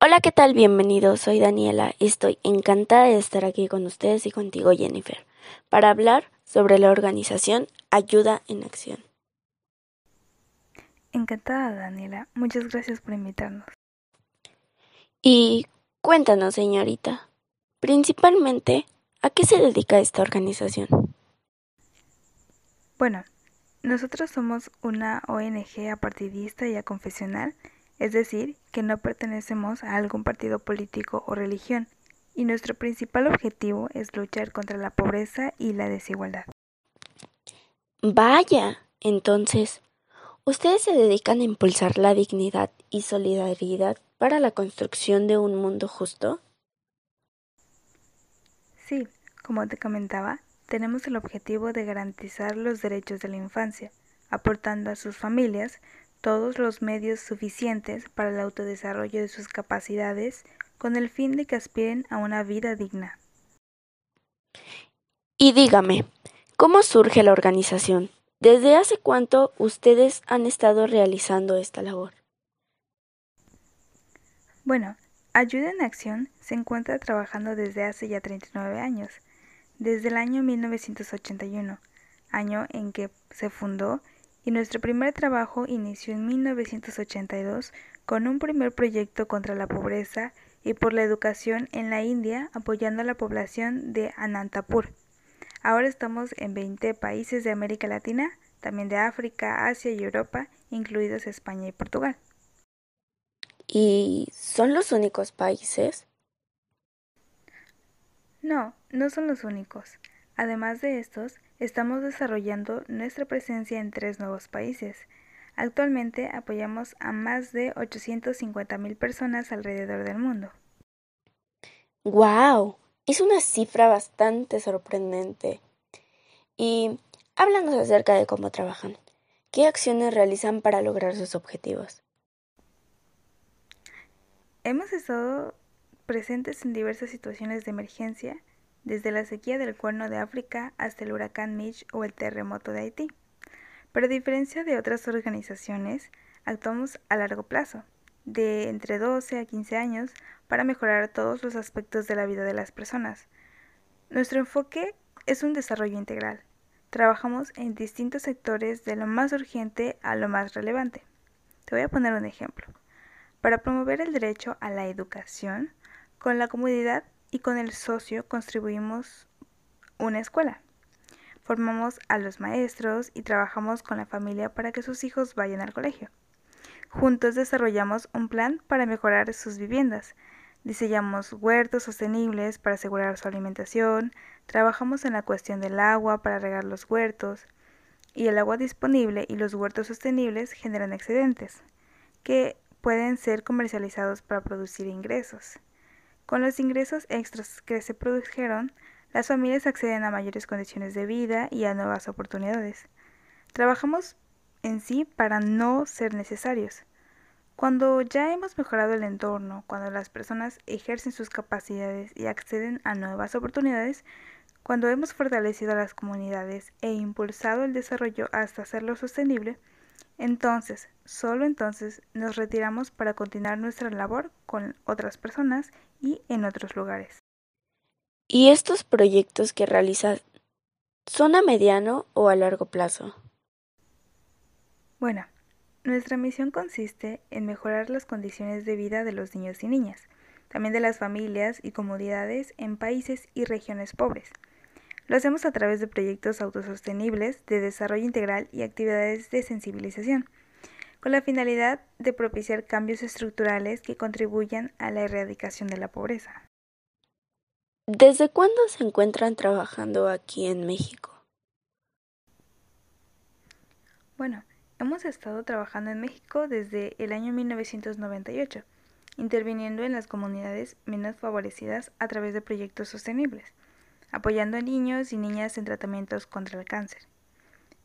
Hola, ¿qué tal? Bienvenidos, soy Daniela. Estoy encantada de estar aquí con ustedes y contigo, Jennifer, para hablar sobre la organización Ayuda en Acción. Encantada, Daniela. Muchas gracias por invitarnos. Y cuéntanos, señorita, principalmente, ¿a qué se dedica esta organización? Bueno, nosotros somos una ONG apartidista y aconfesional es decir, que no pertenecemos a algún partido político o religión, y nuestro principal objetivo es luchar contra la pobreza y la desigualdad. Vaya, entonces, ¿ustedes se dedican a impulsar la dignidad y solidaridad para la construcción de un mundo justo? Sí, como te comentaba, tenemos el objetivo de garantizar los derechos de la infancia, aportando a sus familias todos los medios suficientes para el autodesarrollo de sus capacidades con el fin de que aspiren a una vida digna. Y dígame, ¿cómo surge la organización? ¿Desde hace cuánto ustedes han estado realizando esta labor? Bueno, Ayuda en Acción se encuentra trabajando desde hace ya 39 años, desde el año 1981, año en que se fundó y nuestro primer trabajo inició en 1982 con un primer proyecto contra la pobreza y por la educación en la India apoyando a la población de Anantapur. Ahora estamos en 20 países de América Latina, también de África, Asia y Europa, incluidos España y Portugal. ¿Y son los únicos países? No, no son los únicos. Además de estos, estamos desarrollando nuestra presencia en tres nuevos países. Actualmente apoyamos a más de 850.000 personas alrededor del mundo. ¡Wow! Es una cifra bastante sorprendente. Y háblanos acerca de cómo trabajan. ¿Qué acciones realizan para lograr sus objetivos? Hemos estado presentes en diversas situaciones de emergencia desde la sequía del Cuerno de África hasta el huracán Mitch o el terremoto de Haití. Pero a diferencia de otras organizaciones, actuamos a largo plazo, de entre 12 a 15 años, para mejorar todos los aspectos de la vida de las personas. Nuestro enfoque es un desarrollo integral. Trabajamos en distintos sectores de lo más urgente a lo más relevante. Te voy a poner un ejemplo. Para promover el derecho a la educación, con la comunidad y con el socio contribuimos una escuela. Formamos a los maestros y trabajamos con la familia para que sus hijos vayan al colegio. Juntos desarrollamos un plan para mejorar sus viviendas. Diseñamos huertos sostenibles para asegurar su alimentación, trabajamos en la cuestión del agua para regar los huertos, y el agua disponible y los huertos sostenibles generan excedentes, que pueden ser comercializados para producir ingresos. Con los ingresos extras que se produjeron, las familias acceden a mayores condiciones de vida y a nuevas oportunidades. Trabajamos en sí para no ser necesarios. Cuando ya hemos mejorado el entorno, cuando las personas ejercen sus capacidades y acceden a nuevas oportunidades, cuando hemos fortalecido a las comunidades e impulsado el desarrollo hasta hacerlo sostenible, entonces, solo entonces, nos retiramos para continuar nuestra labor con otras personas y en otros lugares. ¿Y estos proyectos que realizas son a mediano o a largo plazo? Bueno, nuestra misión consiste en mejorar las condiciones de vida de los niños y niñas, también de las familias y comunidades en países y regiones pobres. Lo hacemos a través de proyectos autosostenibles de desarrollo integral y actividades de sensibilización con la finalidad de propiciar cambios estructurales que contribuyan a la erradicación de la pobreza. ¿Desde cuándo se encuentran trabajando aquí en México? Bueno, hemos estado trabajando en México desde el año 1998, interviniendo en las comunidades menos favorecidas a través de proyectos sostenibles, apoyando a niños y niñas en tratamientos contra el cáncer.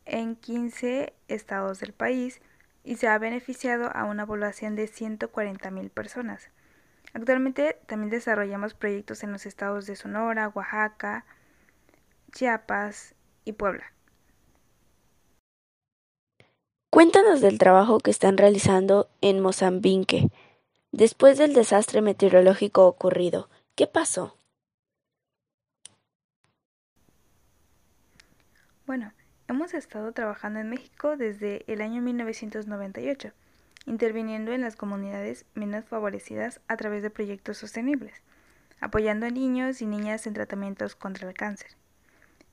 En 15 estados del país y se ha beneficiado a una población de 140.000 personas. Actualmente también desarrollamos proyectos en los estados de Sonora, Oaxaca, Chiapas y Puebla. Cuéntanos del trabajo que están realizando en Mozambique. Después del desastre meteorológico ocurrido, ¿qué pasó? Bueno, hemos estado trabajando en México desde el año 1998, interviniendo en las comunidades menos favorecidas a través de proyectos sostenibles, apoyando a niños y niñas en tratamientos contra el cáncer,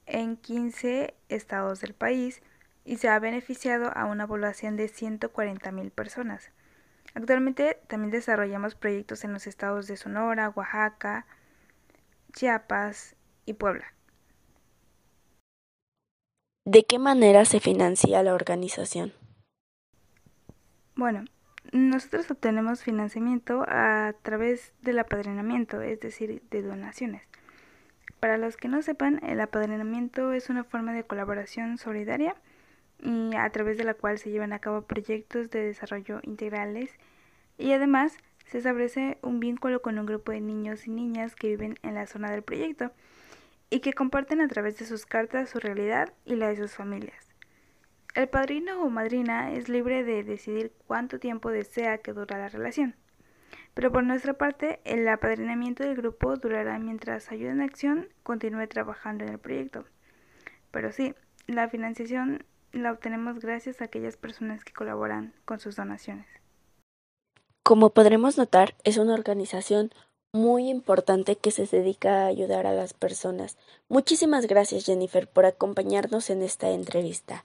en 15 estados del país y se ha beneficiado a una población de 140.000 personas. Actualmente también desarrollamos proyectos en los estados de Sonora, Oaxaca, Chiapas y Puebla. ¿De qué manera se financia la organización? Bueno, nosotros obtenemos financiamiento a través del apadrinamiento, es decir, de donaciones. Para los que no sepan, el apadrinamiento es una forma de colaboración solidaria y a través de la cual se llevan a cabo proyectos de desarrollo integrales y además se establece un vínculo con un grupo de niños y niñas que viven en la zona del proyecto y que comparten a través de sus cartas su realidad y la de sus familias. El padrino o madrina es libre de decidir cuánto tiempo desea que dura la relación, pero por nuestra parte el apadrinamiento del grupo durará mientras Ayuda en Acción continúe trabajando en el proyecto. Pero sí, la financiación la obtenemos gracias a aquellas personas que colaboran con sus donaciones. Como podremos notar, es una organización muy importante que se dedica a ayudar a las personas. Muchísimas gracias Jennifer por acompañarnos en esta entrevista.